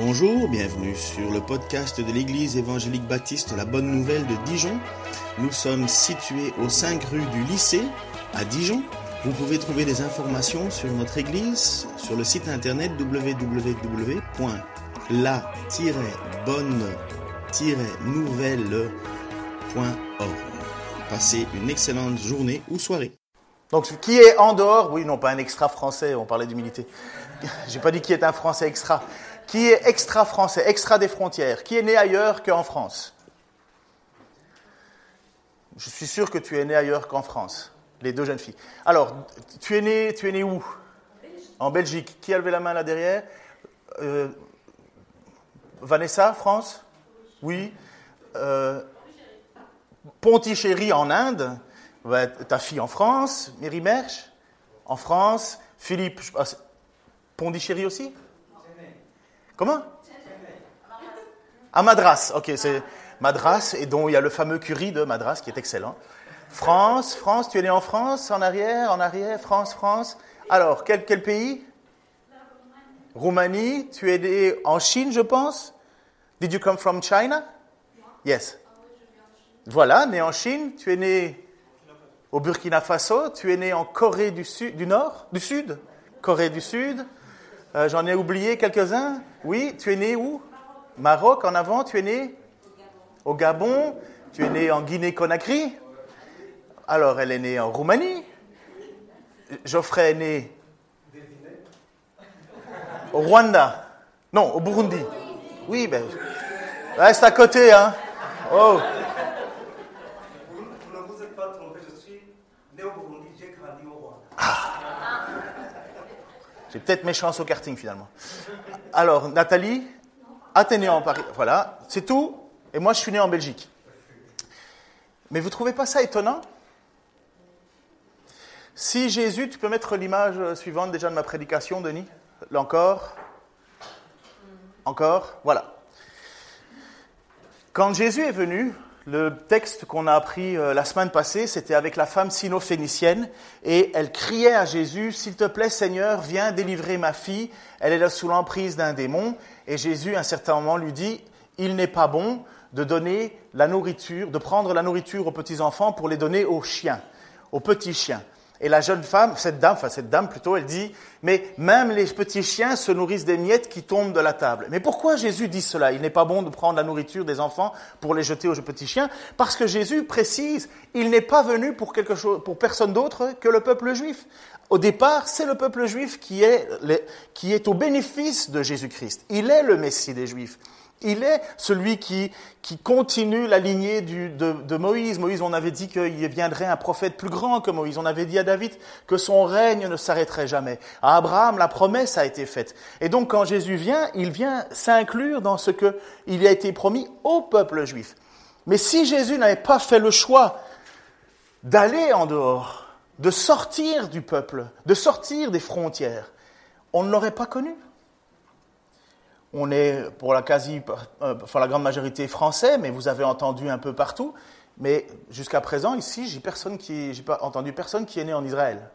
Bonjour, bienvenue sur le podcast de l'Église évangélique baptiste La Bonne Nouvelle de Dijon. Nous sommes situés aux 5 rue du lycée à Dijon. Vous pouvez trouver des informations sur notre Église sur le site internet www.la-bonne-nouvelle.org. Passez une excellente journée ou soirée. Donc, qui est en dehors? Oui, non, pas un extra français, on parlait d'humilité. J'ai pas dit qui est un français extra. Qui est extra français, extra des frontières Qui est né ailleurs qu'en France Je suis sûr que tu es né ailleurs qu'en France, les deux jeunes filles. Alors, tu es né, tu es né où? En Belgique. Qui a levé la main là derrière? Euh, Vanessa, France? Oui. Euh, Pontichéry en Inde. ta fille en France. Mary Merch En France. Philippe, Pondichéry aussi? Comment? À Madras, ok, c'est Madras, et dont il y a le fameux curry de Madras qui est excellent. France, France, tu es né en France, en arrière, en arrière, France, France. Alors, quel, quel pays? Roumanie, tu es né en Chine, je pense? Did you come from China? Yes. Voilà, né en Chine, tu es né au Burkina Faso, tu es né en Corée du du Nord, du Sud, Corée du Sud, euh, j'en ai oublié quelques-uns. Oui, tu es né où? Maroc, en avant, tu es né? Au Gabon. Tu es né en Guinée-Conakry. Alors, elle est née en Roumanie. Geoffrey est né au Rwanda. Non, au Burundi. Oui, ben, reste à côté, hein. Oh. J'ai peut-être mes au karting finalement. Alors, Nathalie, Athénée en Paris, voilà, c'est tout. Et moi, je suis né en Belgique. Mais vous ne trouvez pas ça étonnant? Si Jésus, tu peux mettre l'image suivante déjà de ma prédication, Denis? Encore Encore Voilà. Quand Jésus est venu, le texte qu'on a appris euh, la semaine passée, c'était avec la femme sino-phénicienne, et elle criait à Jésus, S'il te plaît Seigneur, viens délivrer ma fille, elle est là sous l'emprise d'un démon. Et Jésus, à un certain moment, lui dit, Il n'est pas bon de donner la nourriture, de prendre la nourriture aux petits-enfants pour les donner aux chiens, aux petits chiens. Et la jeune femme, cette dame, enfin cette dame plutôt, elle dit, mais même les petits chiens se nourrissent des miettes qui tombent de la table. Mais pourquoi Jésus dit cela? Il n'est pas bon de prendre la nourriture des enfants pour les jeter aux petits chiens, parce que Jésus précise, il n'est pas venu pour quelque chose, pour personne d'autre que le peuple juif. Au départ, c'est le peuple juif qui est, qui est au bénéfice de Jésus-Christ. Il est le Messie des Juifs. Il est celui qui, qui continue la lignée de, Moïse. Moïse, on avait dit qu'il viendrait un prophète plus grand que Moïse. On avait dit à David que son règne ne s'arrêterait jamais. À Abraham, la promesse a été faite. Et donc, quand Jésus vient, il vient s'inclure dans ce que il a été promis au peuple juif. Mais si Jésus n'avait pas fait le choix d'aller en dehors, de sortir du peuple, de sortir des frontières, on ne l'aurait pas connu on est pour la quasi, euh, enfin la grande majorité français, mais vous avez entendu un peu partout. Mais jusqu'à présent, ici, j'ai personne qui, j'ai pas entendu personne qui est né en Israël.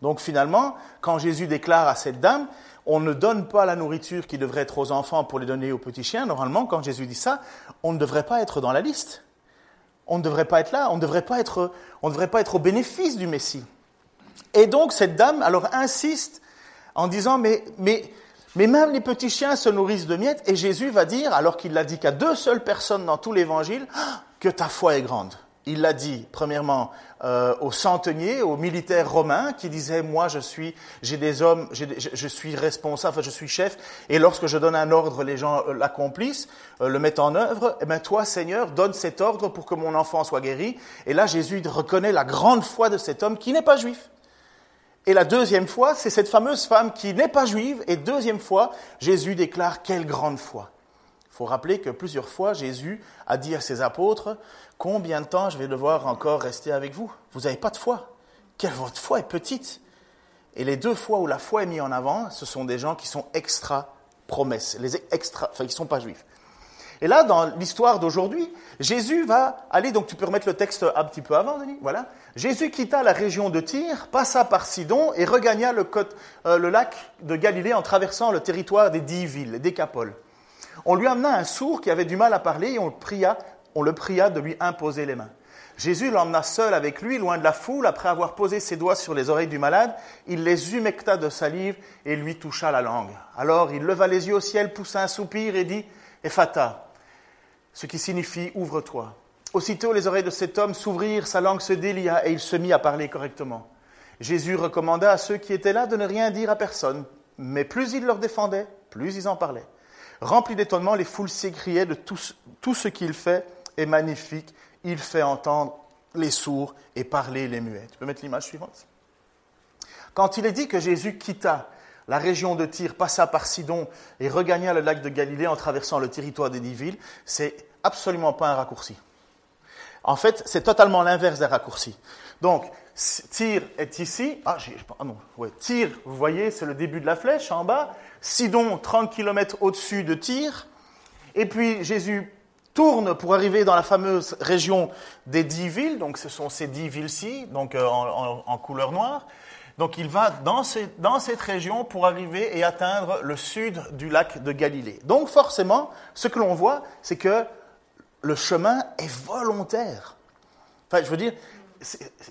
Donc finalement, quand Jésus déclare à cette dame, on ne donne pas la nourriture qui devrait être aux enfants pour les donner aux petits chiens. Normalement, quand Jésus dit ça, on ne devrait pas être dans la liste. On ne devrait pas être là. On ne devrait pas être, on ne devrait pas être au bénéfice du Messie. Et donc cette dame, alors insiste en disant, mais, mais mais même les petits chiens se nourrissent de miettes et Jésus va dire, alors qu'il l'a dit qu'à deux seules personnes dans tout l'évangile, que ta foi est grande. Il l'a dit premièrement euh, aux centeniers, aux militaires romains qui disaient moi je suis, j'ai des hommes, je, suis responsable, je suis chef, et lorsque je donne un ordre, les gens euh, l'accomplissent, euh, le mettent en œuvre. Eh bien toi Seigneur, donne cet ordre pour que mon enfant soit guéri. Et là Jésus reconnaît la grande foi de cet homme qui n'est pas juif. Et la deuxième fois, c'est cette fameuse femme qui n'est pas juive. Et deuxième fois, Jésus déclare quelle grande foi. Il faut rappeler que plusieurs fois, Jésus a dit à ses apôtres, combien de temps je vais devoir encore rester avec vous? Vous n'avez pas de foi. Quelle votre foi est petite. Et les deux fois où la foi est mise en avant, ce sont des gens qui sont extra promesses, les extra, enfin qui ne sont pas juifs. Et là, dans l'histoire d'aujourd'hui, Jésus va aller, donc tu peux remettre le texte un petit peu avant, Denis, voilà. Jésus quitta la région de Tyr, passa par Sidon et regagna le, euh, le lac de Galilée en traversant le territoire des dix villes, des Décapoles. On lui amena un sourd qui avait du mal à parler et on le pria, on le pria de lui imposer les mains. Jésus l'emmena seul avec lui, loin de la foule. Après avoir posé ses doigts sur les oreilles du malade, il les humecta de salive et lui toucha la langue. Alors il leva les yeux au ciel, poussa un soupir et dit Ephata, ce qui signifie ouvre-toi. Aussitôt les oreilles de cet homme s'ouvrirent, sa langue se délia et il se mit à parler correctement. Jésus recommanda à ceux qui étaient là de ne rien dire à personne, mais plus il leur défendait, plus ils en parlaient. Remplis d'étonnement, les foules s'écriaient de tout, ce qu'il fait est magnifique il fait entendre les sourds et parler les muets. Tu peux mettre l'image suivante? Quand il est dit que Jésus quitta la région de Tyr, passa par Sidon et regagna le lac de Galilée en traversant le territoire des dix villes, c'est absolument pas un raccourci. En fait, c'est totalement l'inverse des raccourcis. Donc, Tyr est ici. Ah, ah non, ouais. Tyr, vous voyez, c'est le début de la flèche en bas. Sidon, 30 km au-dessus de Tyr. Et puis Jésus tourne pour arriver dans la fameuse région des dix villes, donc ce sont ces dix villes-ci, donc euh, en, couleur noire. Donc il va dans, dans, cette région pour arriver et atteindre le sud du lac de Galilée. Donc forcément, ce que l'on voit, c'est que le chemin est volontaire. Enfin, je veux dire,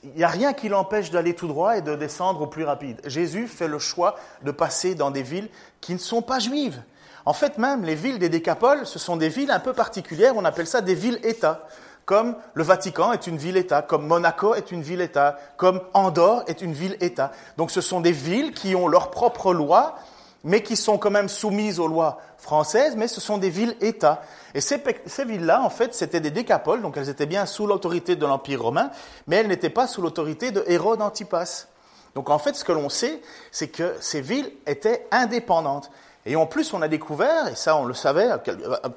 il n'y a rien qui l'empêche d'aller tout droit et de descendre au plus rapide. Jésus fait le choix de passer dans des villes qui ne sont pas juives. En fait, même les villes des décapoles, ce sont des villes un peu particulières, on appelle ça des villes-États. Comme le Vatican est une ville-État, comme Monaco est une ville-État, comme Andorre est une ville-État. Donc ce sont des villes qui ont leurs propres lois, mais qui sont quand même soumises aux lois françaises, mais ce sont des villes-États. Et ces, villes-là, en fait, c'était des décapoles, donc elles étaient bien sous l'autorité de l'Empire romain, mais elles n'étaient pas sous l'autorité de Hérode Antipas. Donc en fait, ce que l'on sait, c'est que ces villes étaient indépendantes. Et en plus, on a découvert, et ça on le savait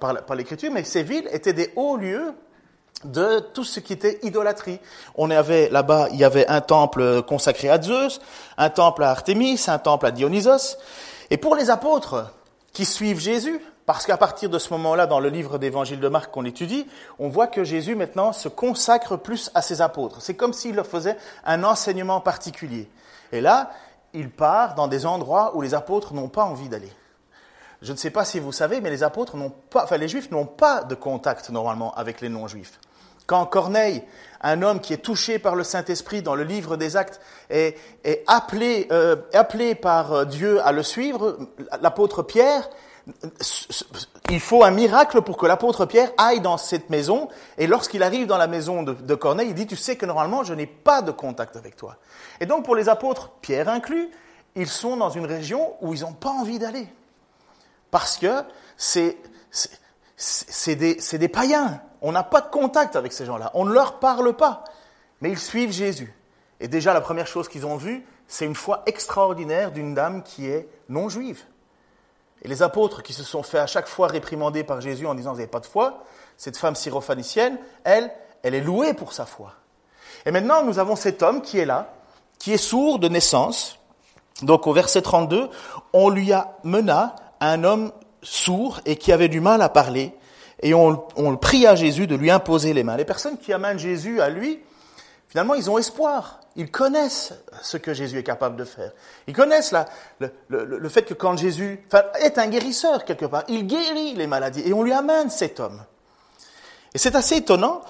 par, l'écriture, mais ces villes étaient des hauts lieux de tout ce qui était idolâtrie. On avait là-bas, il y avait un temple consacré à Zeus, un temple à Artémis, un temple à Dionysos. Et pour les apôtres qui suivent Jésus, parce qu'à partir de ce moment-là, dans le livre d'évangile de Marc qu'on étudie, on voit que Jésus maintenant se consacre plus à ses apôtres. C'est comme s'il leur faisait un enseignement particulier. Et là, il part dans des endroits où les apôtres n'ont pas envie d'aller. Je ne sais pas si vous savez, mais les apôtres n'ont pas, enfin les juifs n'ont pas de contact normalement avec les non-juifs. Quand Corneille, un homme qui est touché par le Saint-Esprit dans le livre des Actes, est, appelé, euh, appelé par euh, Dieu à le suivre, l'apôtre Pierre, il faut un miracle pour que l'apôtre Pierre aille dans cette maison. Et lorsqu'il arrive dans la maison de, de, Corneille, il dit, tu sais que normalement, je n'ai pas de contact avec toi. Et donc, pour les apôtres, Pierre inclus, ils sont dans une région où ils n'ont pas envie d'aller. Parce que c'est, c'est, des, des païens. On n'a pas de contact avec ces gens-là. On ne leur parle pas. Mais ils suivent Jésus. Et déjà, la première chose qu'ils ont vue, c'est une foi extraordinaire d'une dame qui est non juive. Et les apôtres qui se sont fait à chaque fois réprimander par Jésus en disant Vous n'avez pas de foi, cette femme syrophanicienne, elle, elle est louée pour sa foi. Et maintenant, nous avons cet homme qui est là, qui est sourd de naissance. Donc au verset 32, on lui a mena un homme sourd et qui avait du mal à parler, et on, on prie à Jésus de lui imposer les mains. Les personnes qui amènent Jésus à lui, finalement, ils ont espoir. Ils connaissent ce que Jésus est capable de faire. Ils connaissent le, le, fait que quand Jésus est un guérisseur quelque part, il guérit les maladies et on lui amène cet homme. Et c'est assez étonnant.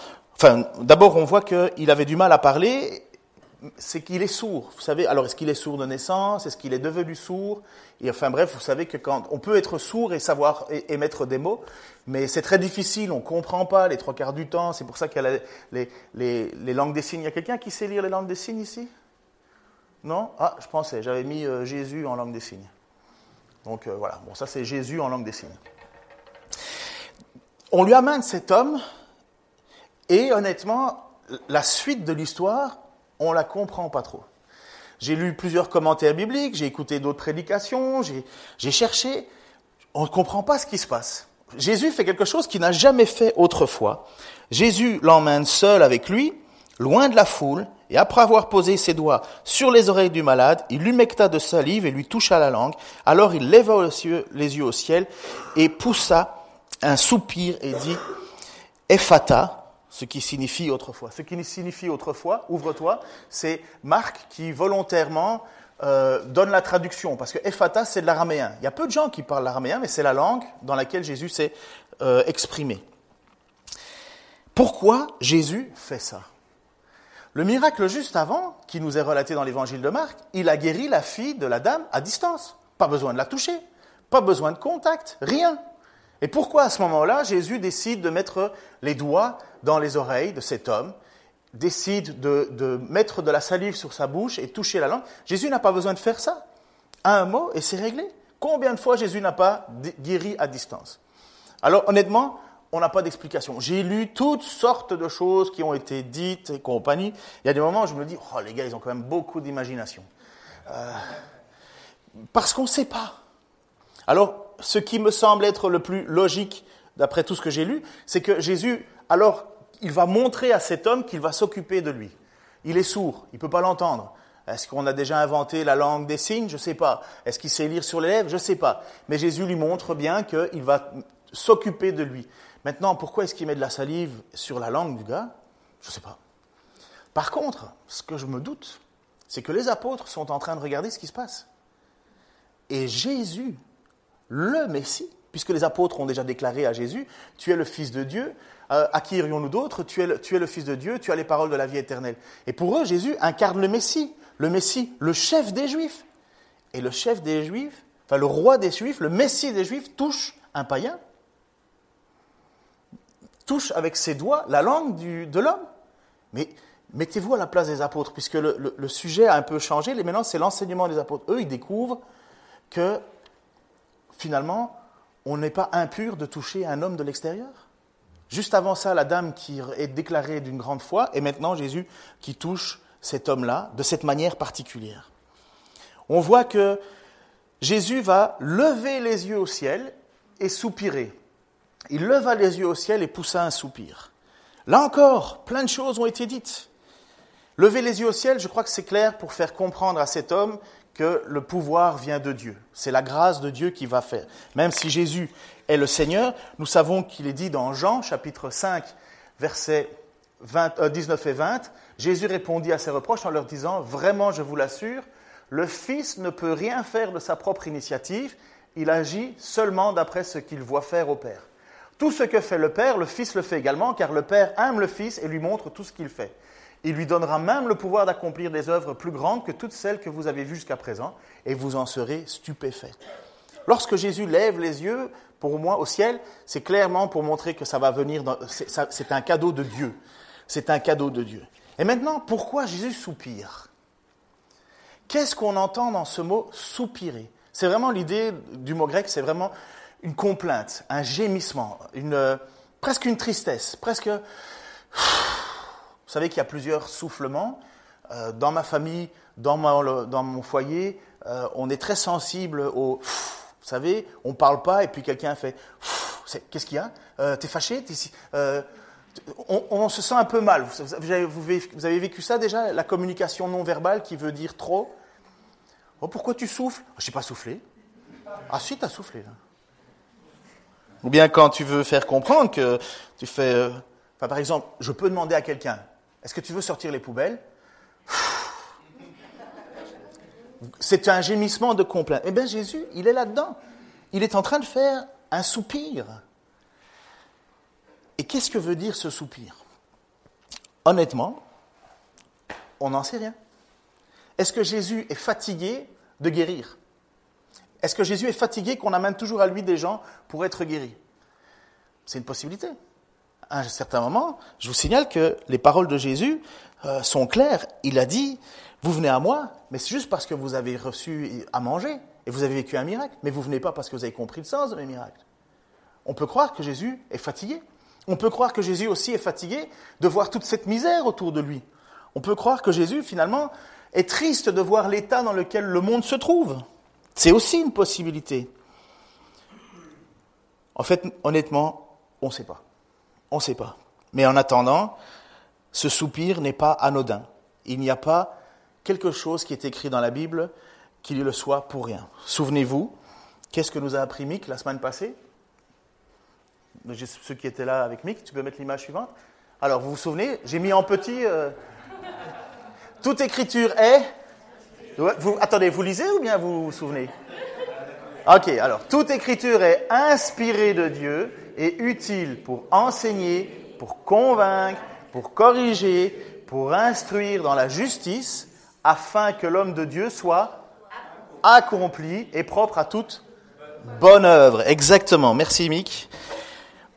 D'abord, on voit qu'il avait du mal à parler c'est qu'il est sourd. Vous savez, alors est-ce qu'il est sourd de naissance? Est-ce qu'il est devenu sourd? Et enfin bref, vous savez que quand on peut être sourd et savoir émettre des mots, mais c'est très difficile, on comprend pas les trois quarts du temps. C'est pour ça qu'il y a les, les, langues des signes. Il y a quelqu'un qui sait lire les langues des signes ici? Non? Ah, je pensais, j'avais mis euh, Jésus en langue des signes. Donc euh, voilà, bon ça c'est Jésus en langue des signes. On lui amène cet homme, et honnêtement, la suite de l'histoire, on la comprend pas trop. J'ai lu plusieurs commentaires bibliques, j'ai écouté d'autres prédications, j'ai cherché, on ne comprend pas ce qui se passe. Jésus fait quelque chose qu'il n'a jamais fait autrefois. Jésus l'emmène seul avec lui, loin de la foule, et après avoir posé ses doigts sur les oreilles du malade, il l'humecta de salive et lui toucha la langue. Alors il leva les yeux au ciel et poussa un soupir et dit Ephata, ce qui signifie autrefois. Ce qui signifie autrefois, ouvre-toi, c'est Marc qui volontairement euh, donne la traduction, parce que Ephata, c'est de l'araméen. Il y a peu de gens qui parlent l'araméen, mais c'est la langue dans laquelle Jésus s'est euh, exprimé. Pourquoi Jésus fait ça? Le miracle juste avant, qui nous est relaté dans l'évangile de Marc, il a guéri la fille de la dame à distance. Pas besoin de la toucher, pas besoin de contact, rien. Et pourquoi à ce moment-là, Jésus décide de mettre les doigts dans les oreilles de cet homme, décide de, mettre de la salive sur sa bouche et toucher la langue? Jésus n'a pas besoin de faire ça. Un mot et c'est réglé. Combien de fois Jésus n'a pas guéri à distance? Alors honnêtement, on n'a pas d'explication. J'ai lu toutes sortes de choses qui ont été dites et compagnie. Il y a des moments où je me dis, oh les gars, ils ont quand même beaucoup d'imagination. Euh, parce qu'on ne sait pas. Alors, ce qui me semble être le plus logique, d'après tout ce que j'ai lu, c'est que Jésus, alors, il va montrer à cet homme qu'il va s'occuper de lui. Il est sourd, il ne peut pas l'entendre. Est-ce qu'on a déjà inventé la langue des signes? Je ne sais pas. Est-ce qu'il sait lire sur les lèvres? Je ne sais pas. Mais Jésus lui montre bien qu'il va s'occuper de lui. Maintenant, pourquoi est-ce qu'il met de la salive sur la langue du gars? Je ne sais pas. Par contre, ce que je me doute, c'est que les apôtres sont en train de regarder ce qui se passe. Et Jésus, le Messie, puisque les apôtres ont déjà déclaré à Jésus, tu es le Fils de Dieu, euh, à qui irions-nous d'autres? Tu es, le, Fils de Dieu, tu as les paroles de la vie éternelle. Et pour eux, Jésus incarne le Messie, le Messie, le chef des Juifs. Et le chef des Juifs, enfin le roi des Juifs, le Messie des Juifs, touche un païen touche avec ses doigts la langue de l'homme. Mais mettez-vous à la place des apôtres, puisque le, sujet a un peu changé. Maintenant, c'est l'enseignement des apôtres. Eux, ils découvrent que finalement, on n'est pas impur de toucher un homme de l'extérieur. Juste avant ça, la dame qui est déclarée d'une grande foi, et maintenant Jésus qui touche cet homme-là de cette manière particulière. On voit que Jésus va lever les yeux au ciel et soupirer il leva les yeux au ciel et poussa un soupir. Là encore, plein de choses ont été dites. Lever les yeux au ciel, je crois que c'est clair pour faire comprendre à cet homme que le pouvoir vient de Dieu. C'est la grâce de Dieu qui va faire. Même si Jésus est le Seigneur, nous savons qu'il est dit dans Jean chapitre 5, versets 19 et 20, Jésus répondit à ses reproches en leur disant, Vraiment, je vous l'assure, le Fils ne peut rien faire de sa propre initiative, il agit seulement d'après ce qu'il voit faire au Père. Tout ce que fait le Père, le Fils le fait également, car le Père aime le Fils et lui montre tout ce qu'il fait. Il lui donnera même le pouvoir d'accomplir des œuvres plus grandes que toutes celles que vous avez vues jusqu'à présent, et vous en serez stupéfaits. Lorsque Jésus lève les yeux, pour moi, au ciel, c'est clairement pour montrer que ça va venir, c'est un cadeau de Dieu. C'est un cadeau de Dieu. Et maintenant, pourquoi Jésus soupire? Qu'est-ce qu'on entend dans ce mot soupirer? C'est vraiment l'idée du mot grec, c'est vraiment une complainte, un gémissement, une, presque une tristesse, presque... Vous savez qu'il y a plusieurs soufflements. Euh, dans ma famille, dans, mon foyer, euh, on est très sensible au... Vous savez, on ne parle pas et puis quelqu'un fait... Qu'est-ce qu'il y a? Euh, T'es fâché? On, se sent un peu mal. Vous avez, vécu ça déjà La communication non verbale qui veut dire trop? Oh, Pourquoi tu souffles? Je n'ai pas soufflé. Ah si, tu as soufflé. Là. Ou bien quand tu veux faire comprendre que tu fais... Par exemple, je peux demander à quelqu'un, est-ce que tu veux sortir les poubelles? C'est un gémissement de complainte. Eh bien, Jésus, il est là-dedans. Il est en train de faire un soupir. Et qu'est-ce que veut dire ce soupir? Honnêtement, on n'en sait rien. Est-ce que Jésus est fatigué de guérir? Est-ce que Jésus est fatigué qu'on amène toujours à lui des gens pour être guéris? C'est une possibilité. À un certain moment, je vous signale que les paroles de Jésus euh, sont claires. Il a dit, vous venez à moi, mais c'est juste parce que vous avez reçu à manger et vous avez vécu un miracle. Mais vous venez pas parce que vous avez compris le sens de mes miracles. On peut croire que Jésus est fatigué. On peut croire que Jésus aussi est fatigué de voir toute cette misère autour de lui. On peut croire que Jésus, finalement, est triste de voir l'état dans lequel le monde se trouve. C'est aussi une possibilité. En fait, honnêtement, on ne sait pas. On ne sait pas. Mais en attendant, ce soupir n'est pas anodin. Il n'y a pas quelque chose qui est écrit dans la Bible qui le soit pour rien. Souvenez-vous, qu'est-ce que nous a appris Mick la semaine passée? Ceux qui étaient là avec Mick, tu peux mettre l'image suivante? Alors, vous vous souvenez, j'ai mis en petit. Euh, toute écriture est. Vous, attendez, vous lisez ou bien vous vous souvenez? Ok, alors, toute écriture est inspirée de Dieu et utile pour enseigner, pour convaincre, pour corriger, pour instruire dans la justice, afin que l'homme de Dieu soit accompli et propre à toute bonne œuvre. Exactement. Merci, Mick.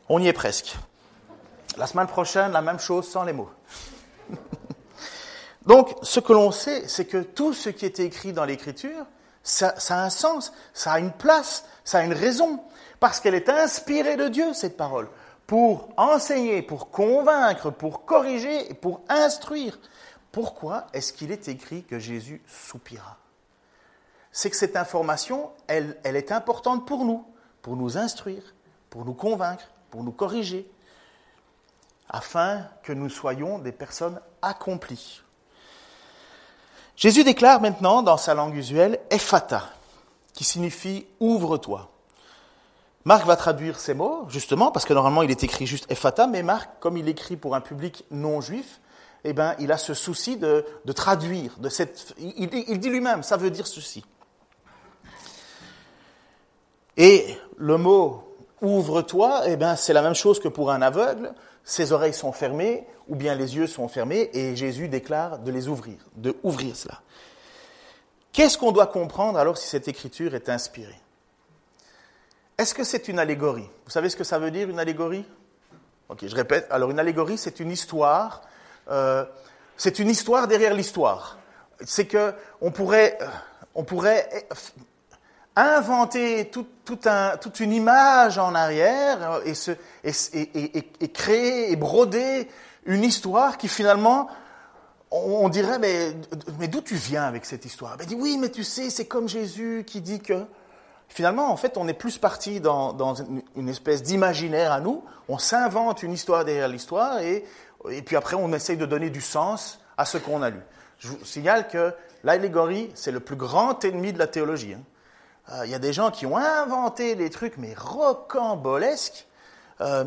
On y est presque. La semaine prochaine, la même chose sans les mots. Donc, ce que l'on sait, c'est que tout ce qui est écrit dans l'Écriture, ça, a un sens, ça a une place, ça a une raison, parce qu'elle est inspirée de Dieu, cette parole, pour enseigner, pour convaincre, pour corriger et pour instruire. Pourquoi est-ce qu'il est écrit que Jésus soupira? C'est que cette information, elle, elle est importante pour nous, pour nous instruire, pour nous convaincre, pour nous corriger, afin que nous soyons des personnes accomplies. Jésus déclare maintenant dans sa langue usuelle Ephata, qui signifie ouvre-toi. Marc va traduire ces mots, justement, parce que normalement il est écrit juste Ephata, mais Marc, comme il écrit pour un public non juif, eh ben, il a ce souci de, traduire. De cette, il, il dit lui-même, ça veut dire ceci. Et le mot ouvre-toi, eh ben, c'est la même chose que pour un aveugle ses oreilles sont fermées ou bien les yeux sont fermés et Jésus déclare de les ouvrir, de ouvrir cela. Qu'est-ce qu'on doit comprendre alors si cette écriture est inspirée? Est-ce que c'est une allégorie? Vous savez ce que ça veut dire une allégorie? Ok, je répète. Alors une allégorie, c'est une histoire. Euh, c'est une histoire derrière l'histoire. C'est que on pourrait, euh, pourrait inventer toute une image en arrière et, se, créer et broder une histoire qui finalement, on, dirait, mais, d'où tu viens avec cette histoire? Ben, Oui, mais tu sais, c'est comme Jésus qui dit que... Finalement, en fait, on est plus parti dans, une espèce d'imaginaire à nous, on s'invente une histoire derrière l'histoire et, puis après on essaye de donner du sens à ce qu'on a lu. Je vous signale que l'allégorie, c'est le plus grand ennemi de la théologie. Hein. Euh, il y a des gens qui ont inventé des trucs, mais rocambolesques. Euh,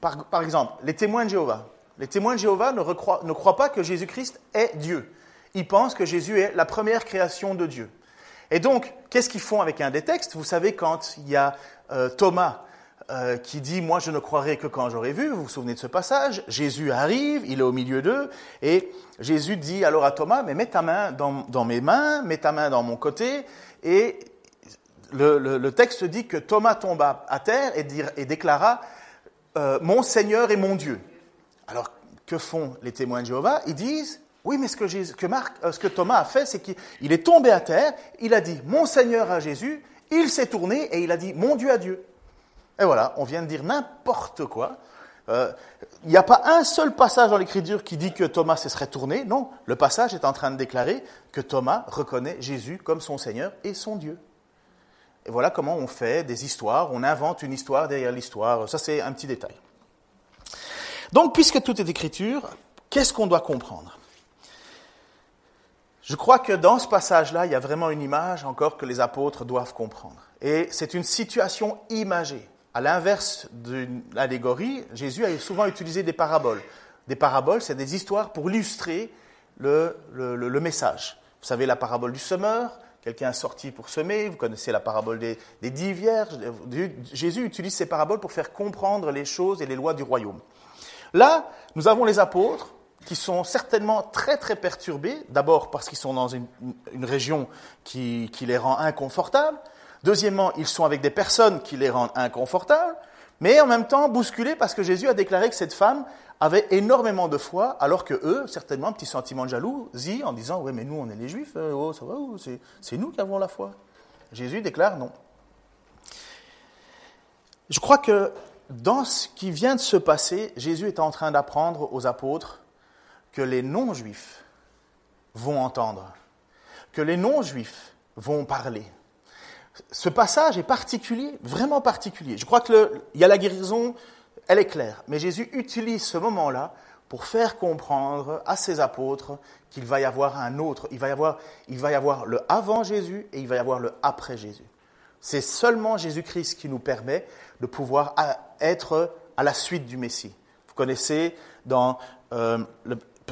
par, exemple, les témoins de Jéhovah. Les témoins de Jéhovah ne croient pas que Jésus-Christ est Dieu. Ils pensent que Jésus est la première création de Dieu. Et donc, qu'est-ce qu'ils font avec un des textes? Vous savez, quand il y a euh, Thomas qui dit Moi, je ne croirai que quand j'aurai vu, vous vous souvenez de ce passage? Jésus arrive, il est au milieu d'eux, et Jésus dit alors à Thomas Mais mets ta main dans, dans, mes mains, mets ta main dans mon côté, et le, texte dit que Thomas tomba à terre et, déclara euh, Mon Seigneur et mon Dieu. Alors, que font les témoins de Jéhovah? Ils disent Oui, mais ce que, Marc, euh, ce que Thomas a fait, c'est qu'il est tombé à terre, il a dit Mon Seigneur à Jésus, il s'est tourné et il a dit Mon Dieu à Dieu. Et voilà, on vient de dire n'importe quoi. Euh, il n'y a pas un seul passage dans l'Écriture qui dit que Thomas se serait tourné. Non, le passage est en train de déclarer que Thomas reconnaît Jésus comme son Seigneur et son Dieu. Et voilà comment on fait des histoires, on invente une histoire derrière l'histoire. Ça, c'est un petit détail. Donc, puisque tout est écriture, qu'est-ce qu'on doit comprendre? Je crois que dans ce passage-là, il y a vraiment une image encore que les apôtres doivent comprendre. Et c'est une situation imagée. À l'inverse d'une allégorie, Jésus a souvent utilisé des paraboles. Des paraboles, c'est des histoires pour illustrer le, le message. Vous savez la parabole du semeur, Quelqu'un sorti pour semer, vous connaissez la parabole des, dix vierges. Jésus utilise ces paraboles pour faire comprendre les choses et les lois du royaume. Là, nous avons les apôtres qui sont certainement très très perturbés, d'abord parce qu'ils sont dans une, région qui, les rend inconfortables, deuxièmement, ils sont avec des personnes qui les rendent inconfortables, mais en même temps bousculés parce que Jésus a déclaré que cette femme avaient énormément de foi, alors que eux, certainement, un petit sentiment de jalousie en disant Ouais, mais nous, on est les juifs, euh, oh, c'est nous qui avons la foi? Jésus déclare non. Je crois que dans ce qui vient de se passer, Jésus est en train d'apprendre aux apôtres que les non-juifs vont entendre, que les non-juifs vont parler. Ce passage est particulier, vraiment particulier. Je crois qu'il y a la guérison elle est claire. Mais Jésus utilise ce moment-là pour faire comprendre à ses apôtres qu'il va y avoir un autre, il va y avoir, il va y avoir le avant Jésus et il va y avoir le après Jésus. C'est seulement Jésus-Christ qui nous permet de pouvoir être à la suite du Messie. Vous connaissez dans, euh,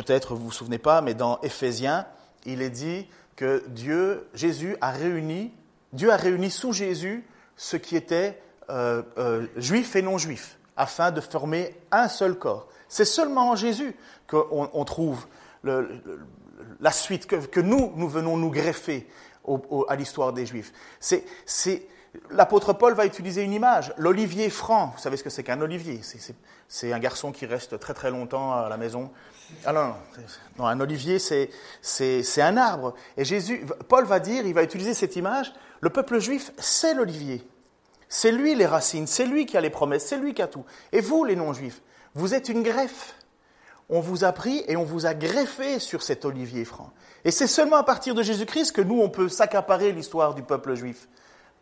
peut-être vous vous souvenez pas, mais dans Éphésiens, il est dit que Dieu, Jésus a réuni, Dieu a réuni sous Jésus ce qui était euh, euh, juif et non juif, afin de former un seul corps. C'est seulement en Jésus qu'on trouve la suite, que, nous, nous venons nous greffer à l'histoire des Juifs. C'est, l'apôtre Paul va utiliser une image, l'olivier franc. Vous savez ce que c'est qu'un olivier? C'est, un garçon qui reste très très longtemps à la maison. Ah non, un olivier, c'est, c'est un arbre. Et Jésus, Paul va dire, il va utiliser cette image, le peuple juif, c'est l'olivier. C'est lui les racines, c'est lui qui a les promesses, c'est lui qui a tout. Et vous, les non-juifs, vous êtes une greffe. On vous a pris et on vous a greffé sur cet olivier franc. Et c'est seulement à partir de Jésus-Christ que nous, on peut s'accaparer l'histoire du peuple juif.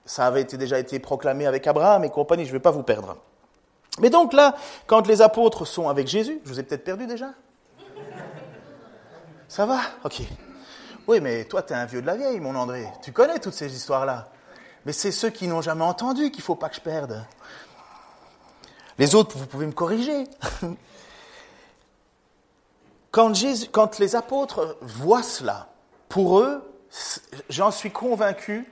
Ça avait déjà été proclamé avec Abraham et compagnie, je ne vais pas vous perdre. Mais donc là, quand les apôtres sont avec Jésus, je vous ai peut-être perdu déjà Ça va? Ok. Oui, mais toi, tu es un vieux de la vieille, mon André. Tu connais toutes ces histoires-là. Mais c'est ceux qui n'ont jamais entendu qu'il ne faut pas que je perde. Les autres, vous pouvez me corriger. Quand, Jésus, quand les apôtres voient cela, pour eux, j'en suis convaincu,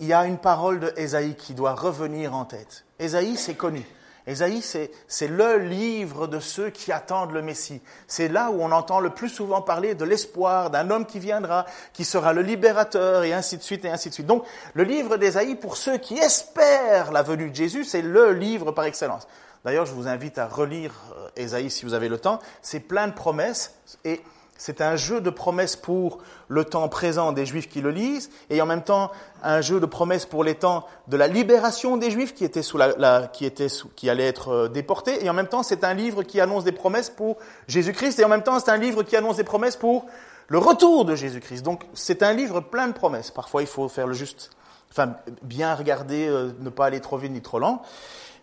il y a une parole de Ésaïe qui doit revenir en tête. Ésaïe, c'est connu. Ésaïe, c'est le livre de ceux qui attendent le Messie. C'est là où on entend le plus souvent parler de l'espoir d'un homme qui viendra, qui sera le libérateur, et ainsi de suite, et ainsi de suite. Donc, le livre d'Ésaïe, pour ceux qui espèrent la venue de Jésus, c'est le livre par excellence. D'ailleurs, je vous invite à relire euh, Ésaïe si vous avez le temps. C'est plein de promesses et c'est un jeu de promesses pour le temps présent des Juifs qui le lisent et en même temps un jeu de promesses pour les temps de la libération des Juifs qui étaient sous la, qui étaient qui allaient être euh, déportés et en même temps c'est un livre qui annonce des promesses pour Jésus-Christ et en même temps c'est un livre qui annonce des promesses pour le retour de Jésus-Christ. Donc c'est un livre plein de promesses. Parfois il faut faire le juste, enfin bien regarder, euh, ne pas aller trop vite ni trop lent.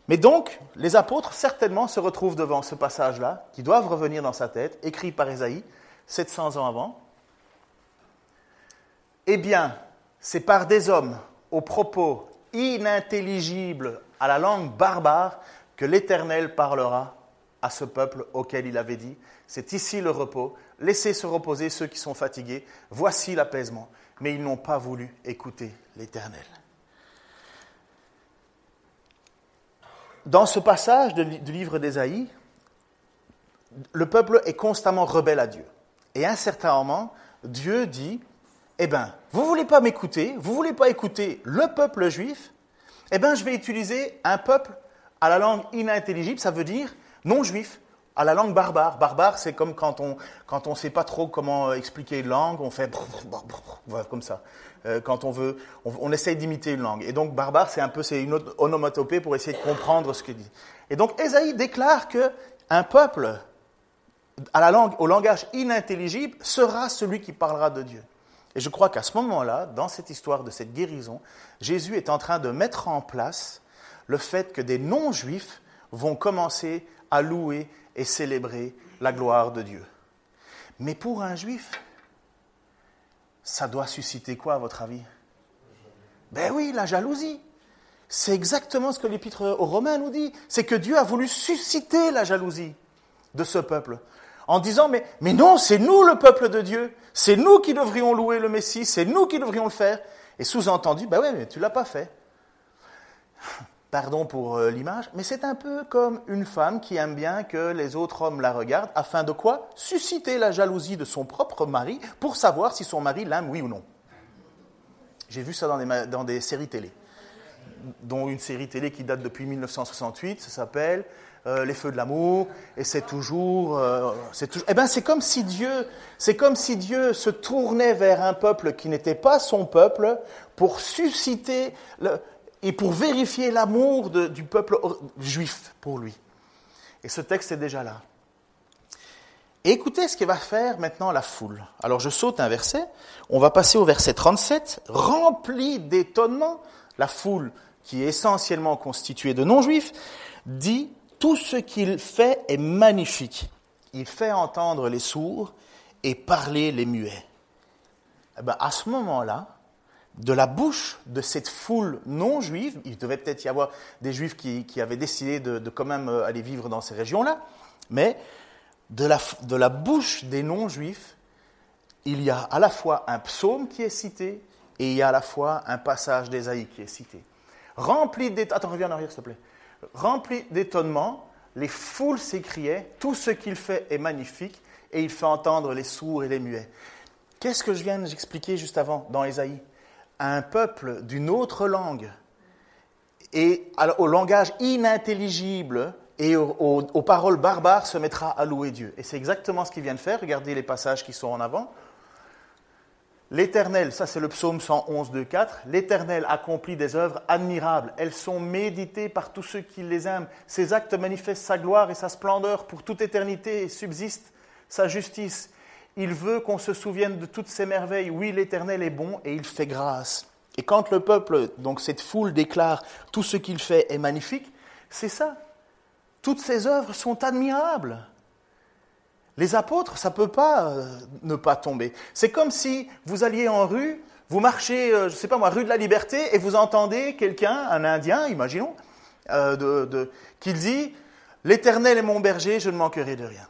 Mais donc, les apôtres certainement se retrouvent devant ce passage-là, qui doivent revenir dans sa tête, écrit par Ésaïe, 700 ans avant. Eh bien, c'est par des hommes aux propos inintelligibles à la langue barbare que l'Éternel parlera à ce peuple auquel il avait dit, c'est ici le repos, laissez se reposer ceux qui sont fatigués, voici l'apaisement. Mais ils n'ont pas voulu écouter l'Éternel. Dans ce passage du livre d'Ésaïe, le peuple est constamment rebelle à Dieu. Et à un certain moment, Dieu dit, eh bien, vous ne voulez pas m'écouter, vous ne voulez pas écouter le peuple juif, eh bien, je vais utiliser un peuple à la langue inintelligible, ça veut dire non juif, à la langue barbare. Barbare, c'est comme quand on quand on sait pas trop comment expliquer une langue, on fait comme ça. Euh, quand on veut, on, essaye d'imiter une langue. Et donc barbare, c'est un peu c'est une onomatopée pour essayer de comprendre ce qu'il dit. Et donc Ésaïe déclare que un peuple au langage inintelligible sera celui qui parlera de Dieu. Et je crois qu'à ce moment-là, dans cette histoire de cette guérison, Jésus est en train de mettre en place le fait que des non-juifs vont commencer à louer et célébrer la gloire de Dieu. Mais pour un juif, ça doit susciter quoi à votre avis? Ben oui, la jalousie. C'est exactement ce que l'épître aux Romains nous dit. C'est que Dieu a voulu susciter la jalousie de ce peuple. En disant, mais, non, c'est nous le peuple de Dieu. C'est nous qui devrions louer le Messie. C'est nous qui devrions le faire. Et sous-entendu, ben oui, mais tu l'as pas fait pardon pour euh, l'image, mais c'est un peu comme une femme qui aime bien que les autres hommes la regardent, afin de quoi? Susciter la jalousie de son propre mari pour savoir si son mari l'aime, oui ou non. J'ai vu ça dans des, dans des, séries télé, dont une série télé qui date depuis 1968, ça s'appelle euh, Les Feux de l'amour, et c'est toujours, euh, c'est toujours, eh ben c'est comme si Dieu, c'est comme si Dieu se tournait vers un peuple qui n'était pas son peuple pour susciter et pour vérifier l'amour du peuple juif pour lui. Et ce texte est déjà là. écoutez ce qu'il va faire maintenant la foule. Alors je saute un verset, on va passer au verset 37, rempli d'étonnement, la foule, qui est essentiellement constituée de non-juifs, dit, tout ce qu'il fait est magnifique. Il fait entendre les sourds et parler les muets. Eh ben, à ce moment-là, de la bouche de cette foule non juive, il devait peut-être y avoir des juifs qui, avaient décidé de, quand même euh, aller vivre dans ces régions-là, mais de la, de la bouche des non juifs, il y a à la fois un psaume qui est cité et il y a à la fois un passage d'Ésaïe qui est cité. Rempli d'étonnement, attends, reviens en arrière s'il te plaît. Rempli d'étonnement, les foules s'écriaient, tout ce qu'il fait est magnifique, et il fait entendre les sourds et les muets. Qu'est-ce que je viens d'expliquer juste avant dans Ésaïe? Un peuple d'une autre langue et au langage inintelligible et aux, paroles barbares se mettra à louer Dieu. Et c'est exactement ce qu'il vient de faire. Regardez les passages qui sont en avant. L'Éternel, ça c'est le psaume 111, 2, 4, l'Éternel accomplit des œuvres admirables. Elles sont méditées par tous ceux qui les aiment. Ses actes manifestent sa gloire et sa splendeur pour toute éternité et subsiste sa justice. Il veut qu'on se souvienne de toutes ses merveilles. Oui, l'Éternel est bon et il fait grâce. Et quand le peuple, donc cette foule déclare tout ce qu'il fait est magnifique, c'est ça. Toutes ses œuvres sont admirables. Les apôtres, ça ne peut pas euh, ne pas tomber. C'est comme si vous alliez en rue, vous marchez, euh, je ne sais pas moi, rue de la Liberté, et vous entendez quelqu'un, un Indien, imaginons, euh, qui dit L'Éternel est mon berger, je ne manquerai de rien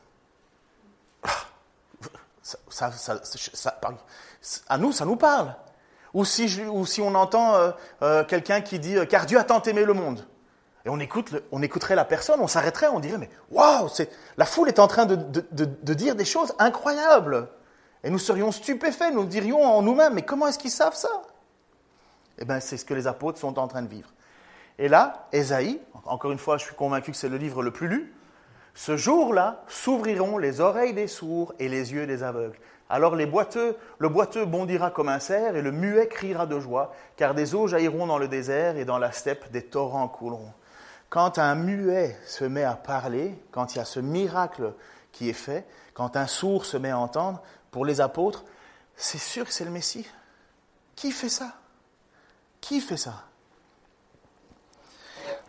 à nous, ça nous parle. Ou si, on entend quelqu'un qui dit Car Dieu a tant aimé le monde. Et on, écoute, on écouterait la personne, on s'arrêterait, on dirait Mais waouh, la foule est en train de, de, dire des choses incroyables. Et nous serions stupéfaits, nous dirions en nous-mêmes Mais comment est-ce qu'ils savent ça? Eh bien, c'est ce que les apôtres sont en train de vivre. Et là, Ésaïe, encore une fois, je suis convaincu que c'est le livre le plus lu, ce jour-là s'ouvriront les oreilles des sourds et les yeux des aveugles. Alors les boiteux, le boiteux bondira comme un cerf et le muet criera de joie, car des eaux jailliront dans le désert et dans la steppe des torrents couleront. Quand un muet se met à parler, quand il y a ce miracle qui est fait, quand un sourd se met à entendre, pour les apôtres, c'est sûr que c'est le Messie. Qui fait ça? Qui fait ça?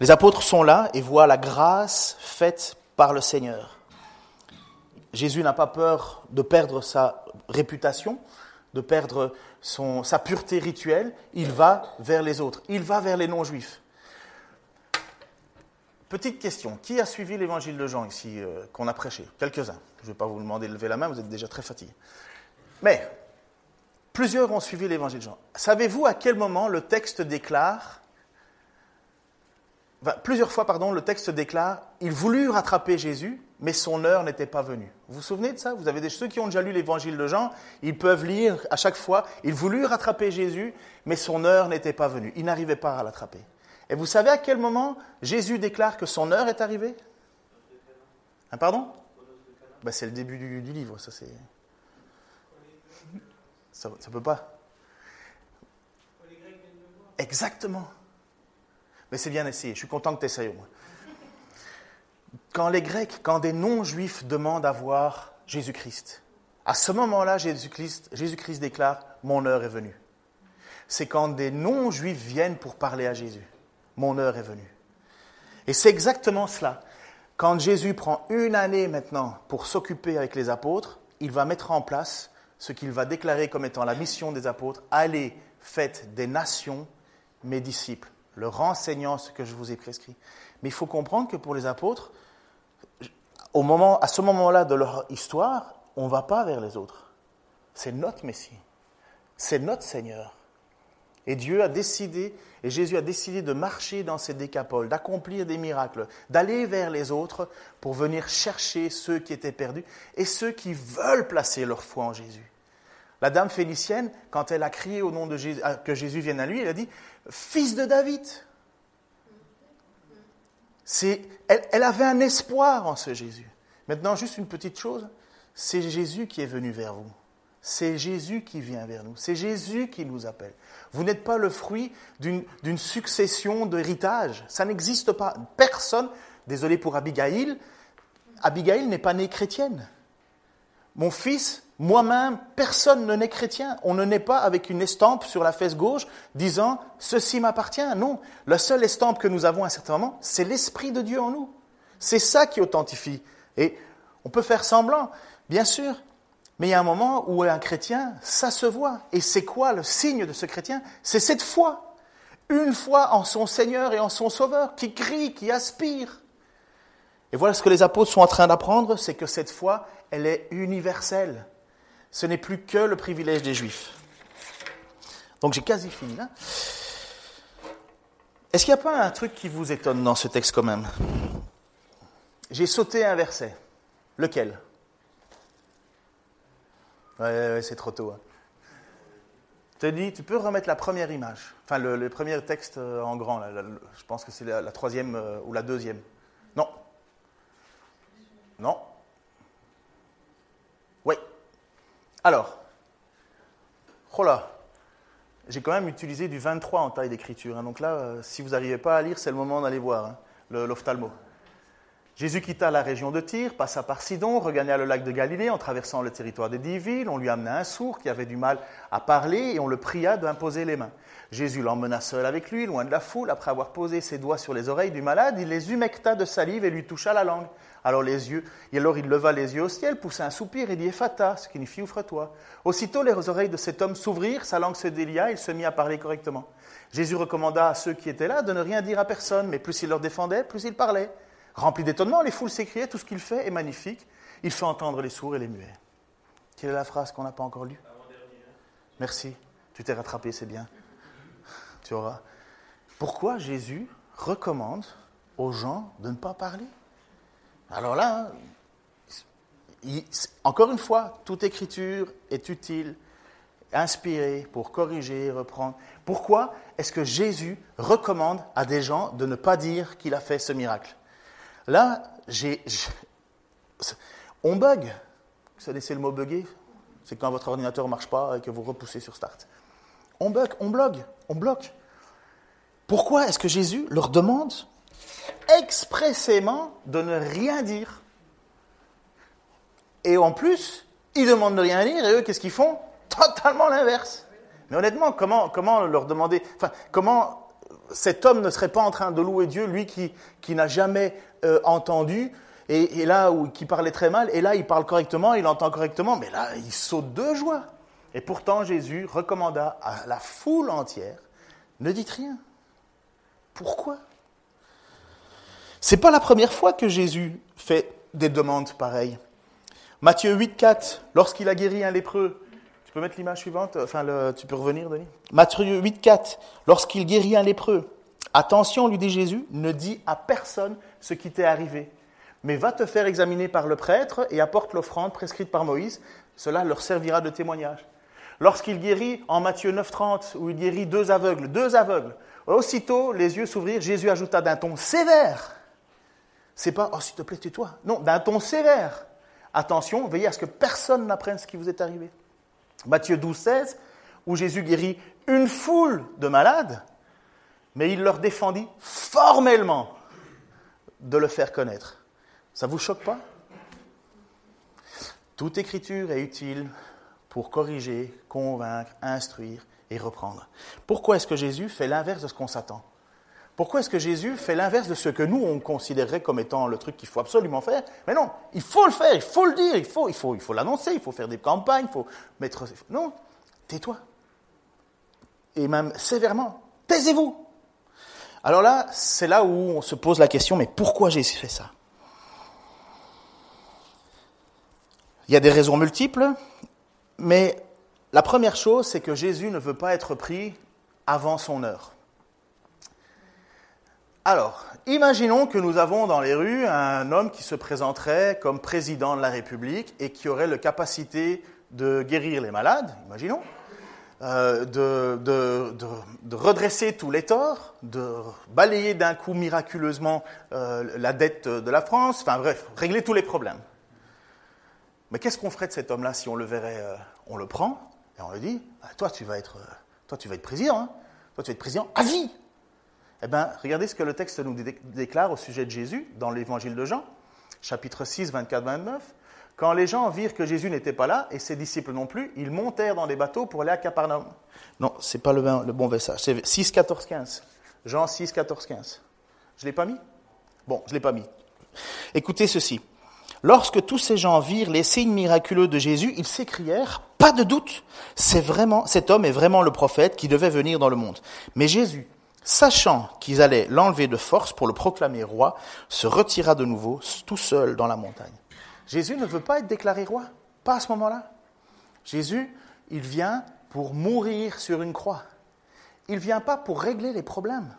Les apôtres sont là et voient la grâce faite par le Seigneur. Jésus n'a pas peur de perdre sa réputation, de perdre sa pureté rituelle. Il va vers les autres, il va vers les non-juifs. Petite question, qui a suivi l'évangile de Jean ici euh, qu'on a prêché? Quelques-uns. Je ne vais pas vous demander de lever la main, vous êtes déjà très fatigué. Mais plusieurs ont suivi l'évangile de Jean. Savez-vous à quel moment le texte déclare plusieurs fois, pardon, le texte déclare il voulut rattraper Jésus, mais son heure n'était pas venue. Vous vous souvenez de ça? Vous avez des ceux qui ont déjà lu l'évangile de Jean, ils peuvent lire à chaque fois il voulut rattraper Jésus, mais son heure n'était pas venue. Il n'arrivait pas à l'attraper. Et vous savez à quel moment Jésus déclare que son heure est arrivée hein, Pardon ben, C'est le début du, livre, ça c'est. Ça ne peut pas. Exactement. Mais c'est bien essayé, je suis content que tu essayes au moins. Quand les Grecs, quand des non-juifs demandent à voir Jésus-Christ, à ce moment-là, Jésus-Christ Jésus -Christ déclare Mon heure est venue. C'est quand des non-juifs viennent pour parler à Jésus. Mon heure est venue. Et c'est exactement cela. Quand Jésus prend une année maintenant pour s'occuper avec les apôtres, il va mettre en place ce qu'il va déclarer comme étant la mission des apôtres Allez, faites des nations mes disciples le renseignant ce que je vous ai prescrit. Mais il faut comprendre que pour les apôtres, au moment, à ce moment-là de leur histoire, on ne va pas vers les autres. C'est notre Messie. C'est notre Seigneur. Et Dieu a décidé, et Jésus a décidé de marcher dans ces décapoles, d'accomplir des miracles, d'aller vers les autres pour venir chercher ceux qui étaient perdus et ceux qui veulent placer leur foi en Jésus. La dame phénicienne, quand elle a crié au nom de Jésus, que Jésus vienne à lui, elle a dit Fils de David. Elle avait un espoir en ce Jésus. Maintenant, juste une petite chose c'est Jésus qui est venu vers vous. C'est Jésus qui vient vers nous. C'est Jésus qui nous appelle. Vous n'êtes pas le fruit d'une succession d'héritages. Ça n'existe pas. Personne, désolé pour Abigail, Abigail n'est pas née chrétienne. Mon fils moi-même, personne ne naît chrétien. On ne naît pas avec une estampe sur la fesse gauche disant Ceci m'appartient. Non. La seule estampe que nous avons à un certain moment, c'est l'Esprit de Dieu en nous. C'est ça qui authentifie. Et on peut faire semblant, bien sûr, Mais il y a un moment où un chrétien, ça se voit. Et c'est quoi le signe de ce chrétien? C'est cette foi. Une foi en son Seigneur et en son Sauveur, qui crie, qui aspire. Et voilà ce que les apôtres sont en train d'apprendre, c'est que cette foi, elle est universelle. Ce n'est plus que le privilège des Juifs. Donc j'ai quasi fini. Est-ce qu'il n'y a pas un truc qui vous étonne dans ce texte quand même? J'ai sauté un verset. Lequel? Ouais, c'est trop tôt. Hein. Tu peux remettre la première image, enfin le, premier texte euh, en grand, je pense que c'est la, troisième euh, ou la deuxième. Non. Non. Oui. Alors, j'ai quand même utilisé du 23 en taille d'écriture. Hein. donc là, euh, si vous n'arrivez pas à lire, c'est le moment d'aller voir hein, l'ophtalmo. Jésus quitta la région de Tyr, passa par Sidon, regagna le lac de Galilée en traversant le territoire des dix villes. On lui amena un sourd qui avait du mal à parler et on le pria d'imposer les mains. Jésus l'emmena seul avec lui, loin de la foule. Après avoir posé ses doigts sur les oreilles du malade, il les humecta de salive et lui toucha la langue. Alors les yeux, et alors il leva les yeux au ciel, poussa un soupir et dit Ephata, ce qui signifie ouvre-toi. Aussitôt les oreilles de cet homme s'ouvrirent, sa langue se délia, il se mit à parler correctement. Jésus recommanda à ceux qui étaient là de ne rien dire à personne, mais plus il leur défendait, plus il parlait. Rempli d'étonnement, les foules s'écriaient Tout ce qu'il fait est magnifique. Il fait entendre les sourds et les muets. Quelle est la phrase qu'on n'a pas encore lue? Merci. Tu t'es rattrapé, c'est bien. Tu auras. Pourquoi Jésus recommande aux gens de ne pas parler? Alors là, encore une fois, toute écriture est utile, inspirée pour corriger, reprendre. Pourquoi est-ce que Jésus recommande à des gens de ne pas dire qu'il a fait ce miracle? Là, j'ai, on bug. Vous connaissez le mot bugger C'est quand votre ordinateur ne marche pas et que vous repoussez sur Start. On bug, on bloque, on bloque. Pourquoi est-ce que Jésus leur demande expressément de ne rien dire? Et en plus, ils demandent de rien dire et eux, qu'est-ce qu'ils font? Totalement l'inverse. Mais honnêtement, comment, leur demander, comment cet homme ne serait pas en train de louer Dieu, lui qui, n'a jamais euh, entendu, et, là où qui parlait très mal, et là il parle correctement, il entend correctement, mais là il saute de joie. Et pourtant Jésus recommanda à la foule entière, ne dites rien. Pourquoi? C'est pas la première fois que Jésus fait des demandes pareilles. Matthieu 8, 4, lorsqu'il a guéri un lépreux, peux mettre l'image suivante Enfin, tu peux revenir, Denis? Matthieu 8, 4. Lorsqu'il guérit un lépreux, attention, lui dit Jésus, ne dis à personne ce qui t'est arrivé, mais va te faire examiner par le prêtre et apporte l'offrande prescrite par Moïse. Cela leur servira de témoignage. Lorsqu'il guérit en Matthieu 9, 30, où il guérit deux aveugles, deux aveugles, aussitôt les yeux s'ouvrirent, Jésus ajouta d'un ton sévère. C'est pas, oh s'il te plaît, tais-toi. Non, d'un ton sévère. Attention, veillez à ce que personne n'apprenne ce qui vous est arrivé. Matthieu 12, 16, où Jésus guérit une foule de malades, mais il leur défendit formellement de le faire connaître. Ça ne vous choque pas? Toute écriture est utile pour corriger, convaincre, instruire et reprendre. Pourquoi est-ce que Jésus fait l'inverse de ce qu'on s'attend? Pourquoi est-ce que Jésus fait l'inverse de ce que nous, on considérerait comme étant le truc qu'il faut absolument faire? Mais non, il faut le faire, il faut le dire, il faut, il faut, il faut l'annoncer, il faut faire des campagnes, il faut mettre... Non, tais-toi. Et même sévèrement, taisez-vous. Alors là, c'est là où on se pose la question, mais pourquoi Jésus fait ça? Il y a des raisons multiples, mais la première chose, c'est que Jésus ne veut pas être pris avant son heure. Alors, imaginons que nous avons dans les rues un homme qui se présenterait comme président de la République et qui aurait la capacité de guérir les malades, imaginons, euh, de, redresser tous les torts, de balayer d'un coup miraculeusement euh, la dette de la France, enfin bref, régler tous les problèmes. Mais qu'est-ce qu'on ferait de cet homme-là si on le verrait euh, On le prend et on lui dit ah, Toi, tu vas être, toi, tu vas être président. Hein. toi, tu vas être président à vie. Eh bien, regardez ce que le texte nous déclare au sujet de Jésus dans l'évangile de Jean, chapitre 6, 24-29. Quand les gens virent que Jésus n'était pas là, et ses disciples non plus, ils montèrent dans des bateaux pour aller à Capernaum. Non, ce n'est pas le, bon verset. C'est 6, 14, 15. Jean 6, 14, 15. Je ne l'ai pas mis? Bon, je ne l'ai pas mis. Écoutez ceci. Lorsque tous ces gens virent les signes miraculeux de Jésus, ils s'écrièrent, pas de doute, c'est vraiment, cet homme est vraiment le prophète qui devait venir dans le monde. Mais Jésus, sachant qu'ils allaient l'enlever de force pour le proclamer roi, se retira de nouveau tout seul dans la montagne. Jésus ne veut pas être déclaré roi, pas à ce moment-là. Jésus, il vient pour mourir sur une croix. Il ne vient pas pour régler les problèmes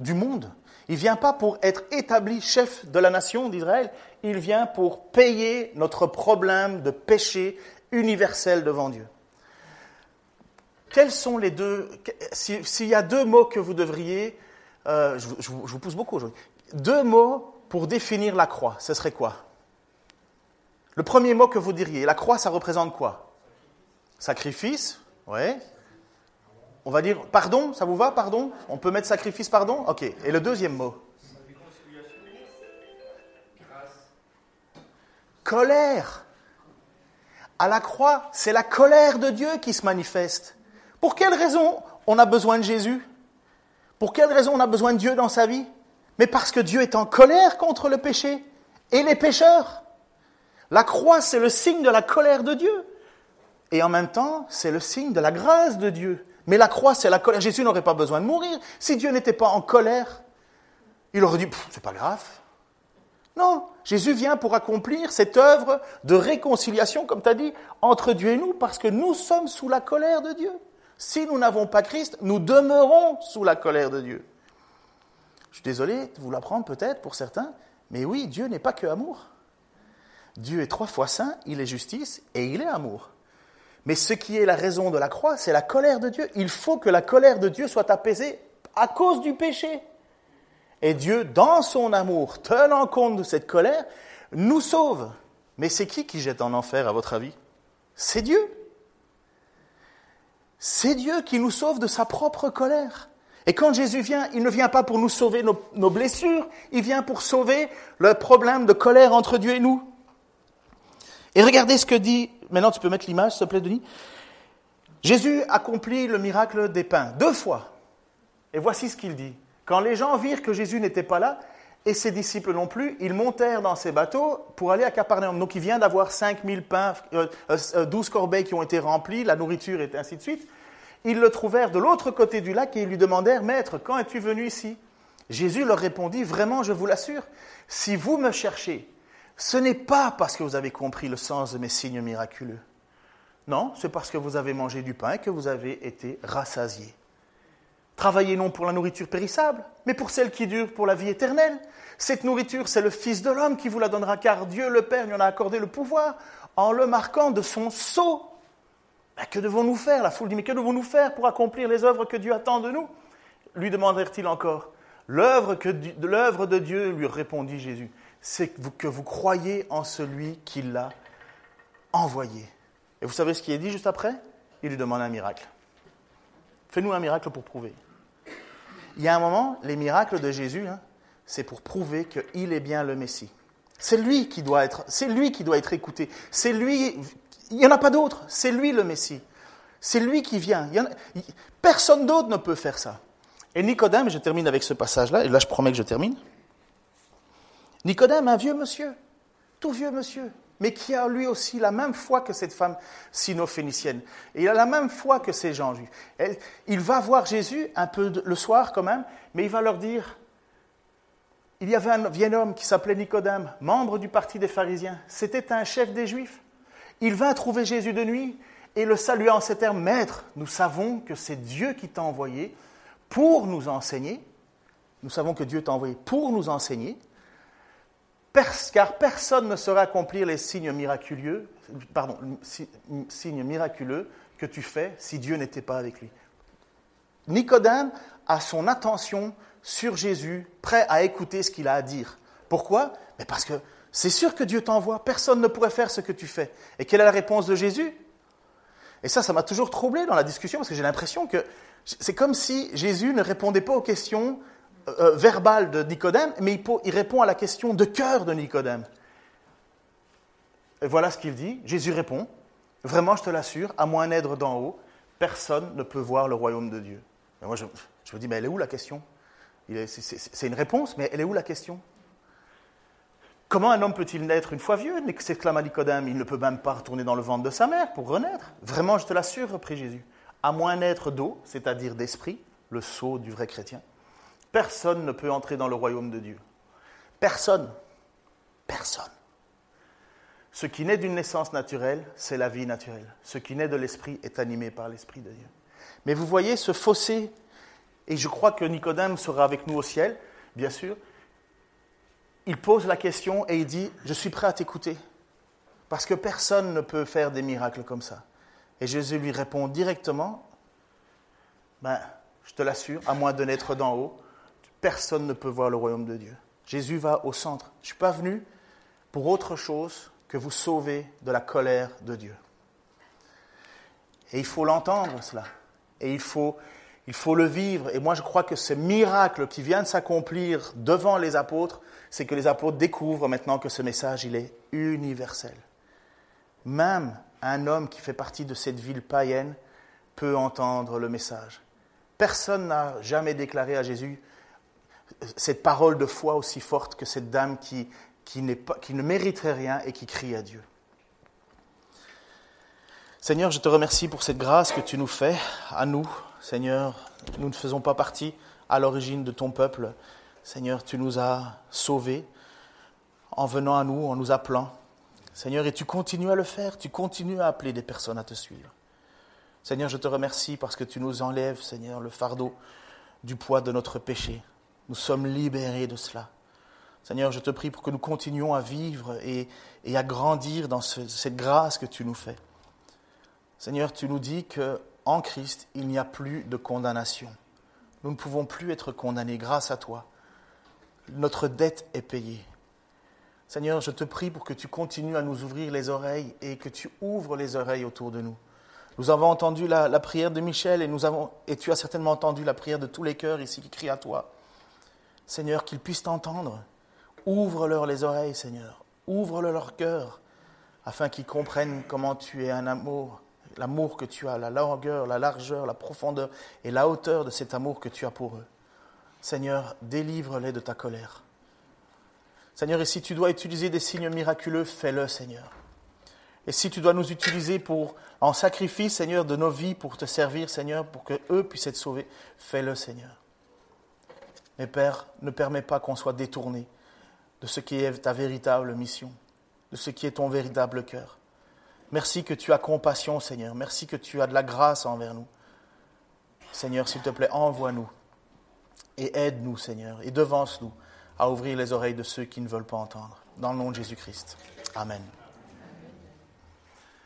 du monde. Il ne vient pas pour être établi chef de la nation d'Israël. Il vient pour payer notre problème de péché universel devant Dieu. Quels sont les deux... S'il y a deux mots que vous devriez... Euh, je, vous pousse beaucoup aujourd'hui. Deux mots pour définir la croix, ce serait quoi? Le premier mot que vous diriez, la croix, ça représente quoi? Sacrifice, oui. On va dire pardon, ça vous va, pardon? On peut mettre sacrifice, pardon? Ok. Et le deuxième mot? Colère. À la croix, c'est la colère de Dieu qui se manifeste. Pour quelle raison on a besoin de Jésus? Pour quelle raison on a besoin de Dieu dans sa vie? Mais parce que Dieu est en colère contre le péché et les pécheurs. La croix, c'est le signe de la colère de Dieu. Et en même temps, c'est le signe de la grâce de Dieu. Mais la croix, c'est la colère. Jésus n'aurait pas besoin de mourir. Si Dieu n'était pas en colère, il aurait dit, c'est pas grave. Non, Jésus vient pour accomplir cette œuvre de réconciliation, comme tu as dit, entre Dieu et nous, parce que nous sommes sous la colère de Dieu. Si nous n'avons pas Christ, nous demeurons sous la colère de Dieu. Je suis désolé de vous l'apprendre peut-être pour certains, mais oui, Dieu n'est pas que amour. Dieu est trois fois saint, il est justice et il est amour. Mais ce qui est la raison de la croix, c'est la colère de Dieu. Il faut que la colère de Dieu soit apaisée à cause du péché. Et Dieu, dans son amour, tenant compte de cette colère, nous sauve. Mais c'est qui qui jette en enfer, à votre avis? C'est Dieu. C'est Dieu qui nous sauve de sa propre colère. Et quand Jésus vient, il ne vient pas pour nous sauver nos, blessures, il vient pour sauver le problème de colère entre Dieu et nous. Et regardez ce que dit, maintenant tu peux mettre l'image, s'il te plaît, Denis. Jésus accomplit le miracle des pains deux fois. Et voici ce qu'il dit. Quand les gens virent que Jésus n'était pas là, et ses disciples non plus, ils montèrent dans ces bateaux pour aller à Capernaum. Donc il vient d'avoir 5000 pains, 12 euh, euh, corbeilles qui ont été remplies, la nourriture et ainsi de suite. Ils le trouvèrent de l'autre côté du lac et ils lui demandèrent, Maître, quand es-tu venu ici? Jésus leur répondit, Vraiment, je vous l'assure, si vous me cherchez, ce n'est pas parce que vous avez compris le sens de mes signes miraculeux. Non, c'est parce que vous avez mangé du pain et que vous avez été rassasiés. Travaillez non pour la nourriture périssable, mais pour celle qui dure pour la vie éternelle. Cette nourriture, c'est le Fils de l'homme qui vous la donnera, car Dieu le Père lui en a accordé le pouvoir en le marquant de son sceau. Ben, que devons-nous faire? La foule dit, mais que devons-nous faire pour accomplir les œuvres que Dieu attend de nous? Lui demandèrent-ils encore. L'œuvre de Dieu, lui répondit Jésus, c'est que vous croyez en celui qui l'a envoyé. Et vous savez ce qui est dit juste après? Il lui demande un miracle. Fais-nous un miracle pour prouver. Il y a un moment, les miracles de Jésus, hein, c'est pour prouver qu'il est bien le Messie. C'est lui qui doit être, c'est lui qui doit être écouté. C'est lui, il n'y en a pas d'autre. C'est lui le Messie. C'est lui qui vient. personne d'autre ne peut faire ça. Et Nicodème, je termine avec ce passage-là, et là je promets que je termine. Nicodème, un vieux monsieur, tout vieux monsieur, mais qui a lui aussi la même foi que cette femme sino-phénicienne. Et il a la même foi que ces gens juifs. Il va voir Jésus un peu le soir quand même, mais il va leur dire, il y avait un vieil homme qui s'appelait Nicodème, membre du parti des pharisiens. C'était un chef des juifs. Il vint trouver Jésus de nuit et le salua en ces termes, Maître, nous savons que c'est Dieu qui t'a envoyé pour nous enseigner. Nous savons que Dieu t'a envoyé pour nous enseigner car personne ne saurait accomplir les signes miraculeux, pardon, signes miraculeux que tu fais si Dieu n'était pas avec lui. Nicodème a son attention sur Jésus, prêt à écouter ce qu'il a à dire. Pourquoi? Mais Parce que c'est sûr que Dieu t'envoie, personne ne pourrait faire ce que tu fais. Et quelle est la réponse de Jésus? Et ça, ça m'a toujours troublé dans la discussion, parce que j'ai l'impression que c'est comme si Jésus ne répondait pas aux questions euh, verbal de Nicodème, mais il, répond à la question de cœur de Nicodème. Et voilà ce qu'il dit. Jésus répond, vraiment je te l'assure, à moins d'être d'en haut, personne ne peut voir le royaume de Dieu. moi je, me dis, mais elle est où la question? C'est une réponse, mais elle est où la question? Comment un homme peut-il naître une fois vieux? S'exclama Nicodème. Il ne peut même pas retourner dans le ventre de sa mère pour renaître. Vraiment, je te l'assure, reprit Jésus. À moins naître d'eau, c'est-à-dire d'esprit, le sceau du vrai chrétien, personne ne peut entrer dans le royaume de Dieu. Personne. Personne. Ce qui naît d'une naissance naturelle, c'est la vie naturelle. Ce qui naît de l'esprit est animé par l'esprit de Dieu. Mais vous voyez ce fossé, et je crois que Nicodème sera avec nous au ciel, bien sûr. Il pose la question et il dit, je suis prêt à t'écouter, parce que personne ne peut faire des miracles comme ça. Et Jésus lui répond directement, ben, je te l'assure, à moins de naître d'en haut, personne ne peut voir le royaume de Dieu. Jésus va au centre. Je ne suis pas venu pour autre chose que vous sauver de la colère de Dieu. Et il faut l'entendre, cela. Et il faut, il faut le vivre. Et moi, je crois que ce miracle qui vient de s'accomplir devant les apôtres, c'est que les apôtres découvrent maintenant que ce message, il est universel. Même un homme qui fait partie de cette ville païenne peut entendre le message. Personne n'a jamais déclaré à Jésus cette parole de foi aussi forte que cette dame qui, qui, ne mériterait rien et qui crie à Dieu. Seigneur, je te remercie pour cette grâce que tu nous fais à nous. Seigneur, nous ne faisons pas partie à l'origine de ton peuple. Seigneur, tu nous as sauvés en venant à nous, en nous appelant. Seigneur, et tu continues à le faire, tu continues à appeler des personnes à te suivre. Seigneur, je te remercie parce que tu nous enlèves, Seigneur, le fardeau du poids de notre péché. Nous sommes libérés de cela. Seigneur, je te prie pour que nous continuions à vivre et, à grandir dans cette grâce que tu nous fais. Seigneur, tu nous dis qu'en Christ, il n'y a plus de condamnation. Nous ne pouvons plus être condamnés grâce à toi. Notre dette est payée. Seigneur, je te prie pour que tu continues à nous ouvrir les oreilles et que tu ouvres les oreilles autour de nous. Nous avons entendu la, prière de Michel et, nous avons, et tu as certainement entendu la prière de tous les cœurs ici qui crient à toi. Seigneur, qu'ils puissent t'entendre. Ouvre-leur les oreilles, Seigneur. Ouvre-leur leur cœur, afin qu'ils comprennent comment tu es un amour, l'amour que tu as, la longueur, la largeur, la profondeur et la hauteur de cet amour que tu as pour eux. Seigneur, délivre-les de ta colère. Seigneur, et si tu dois utiliser des signes miraculeux, fais-le, Seigneur. Et si tu dois nous utiliser pour, en sacrifice, Seigneur, de nos vies pour te servir, Seigneur, pour que eux puissent être sauvés, fais-le, Seigneur. Mais Père, ne permets pas qu'on soit détourné de ce qui est ta véritable mission, de ce qui est ton véritable cœur. Merci que tu as compassion, Seigneur. Merci que tu as de la grâce envers nous. Seigneur, s'il te plaît, envoie-nous et aide-nous, Seigneur, et devance-nous à ouvrir les oreilles de ceux qui ne veulent pas entendre. Dans le nom de Jésus-Christ. Amen.